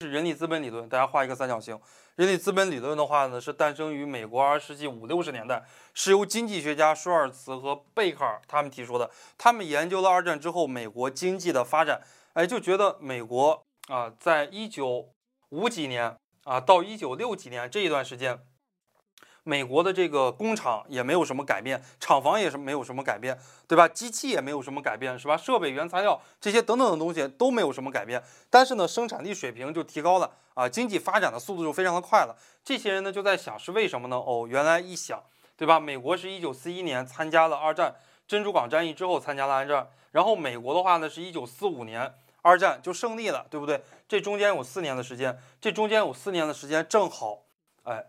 是人力资本理论，大家画一个三角形。人力资本理论的话呢，是诞生于美国二十世纪五六十年代，是由经济学家舒尔茨和贝克尔他们提出的。他们研究了二战之后美国经济的发展，哎，就觉得美国啊，在一九五几年啊到一九六几年这一段时间。美国的这个工厂也没有什么改变，厂房也是没有什么改变，对吧？机器也没有什么改变，是吧？设备、原材料这些等等的东西都没有什么改变，但是呢，生产力水平就提高了啊，经济发展的速度就非常的快了。这些人呢就在想是为什么呢？哦，原来一想，对吧？美国是一九四一年参加了二战，珍珠港战役之后参加了二战，然后美国的话呢是一九四五年二战就胜利了，对不对？这中间有四年的时间，这中间有四年的时间正好，哎。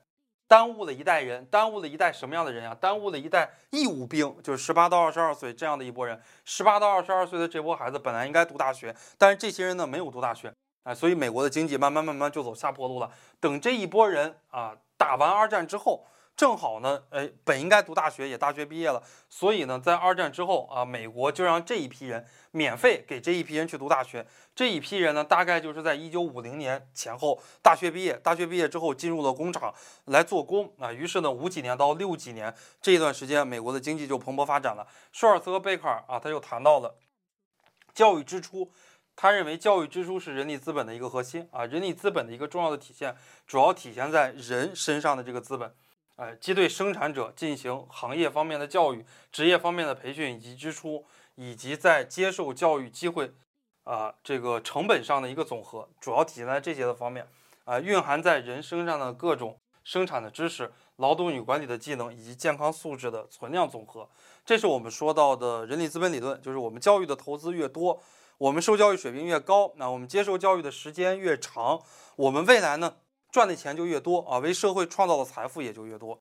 耽误了一代人，耽误了一代什么样的人啊？耽误了一代义务兵，就是十八到二十二岁这样的一波人。十八到二十二岁的这波孩子本来应该读大学，但是这些人呢没有读大学，哎，所以美国的经济慢慢慢慢就走下坡路了。等这一波人啊打完二战之后。正好呢，哎，本应该读大学，也大学毕业了，所以呢，在二战之后啊，美国就让这一批人免费给这一批人去读大学。这一批人呢，大概就是在一九五零年前后大学毕业，大学毕业之后进入了工厂来做工啊。于是呢，五几年到六几年这一段时间，美国的经济就蓬勃发展了。舒尔茨和贝克尔啊，他就谈到了教育支出，他认为教育支出是人力资本的一个核心啊，人力资本的一个重要的体现，主要体现在人身上的这个资本。哎，即对生产者进行行业方面的教育、职业方面的培训以及支出，以及在接受教育机会啊这个成本上的一个总和，主要体现在这些的方面啊，蕴含在人身上的各种生产的知识、劳动与管理的技能以及健康素质的存量总和。这是我们说到的人力资本理论，就是我们教育的投资越多，我们受教育水平越高，那我们接受教育的时间越长，我们未来呢？赚的钱就越多啊，为社会创造的财富也就越多。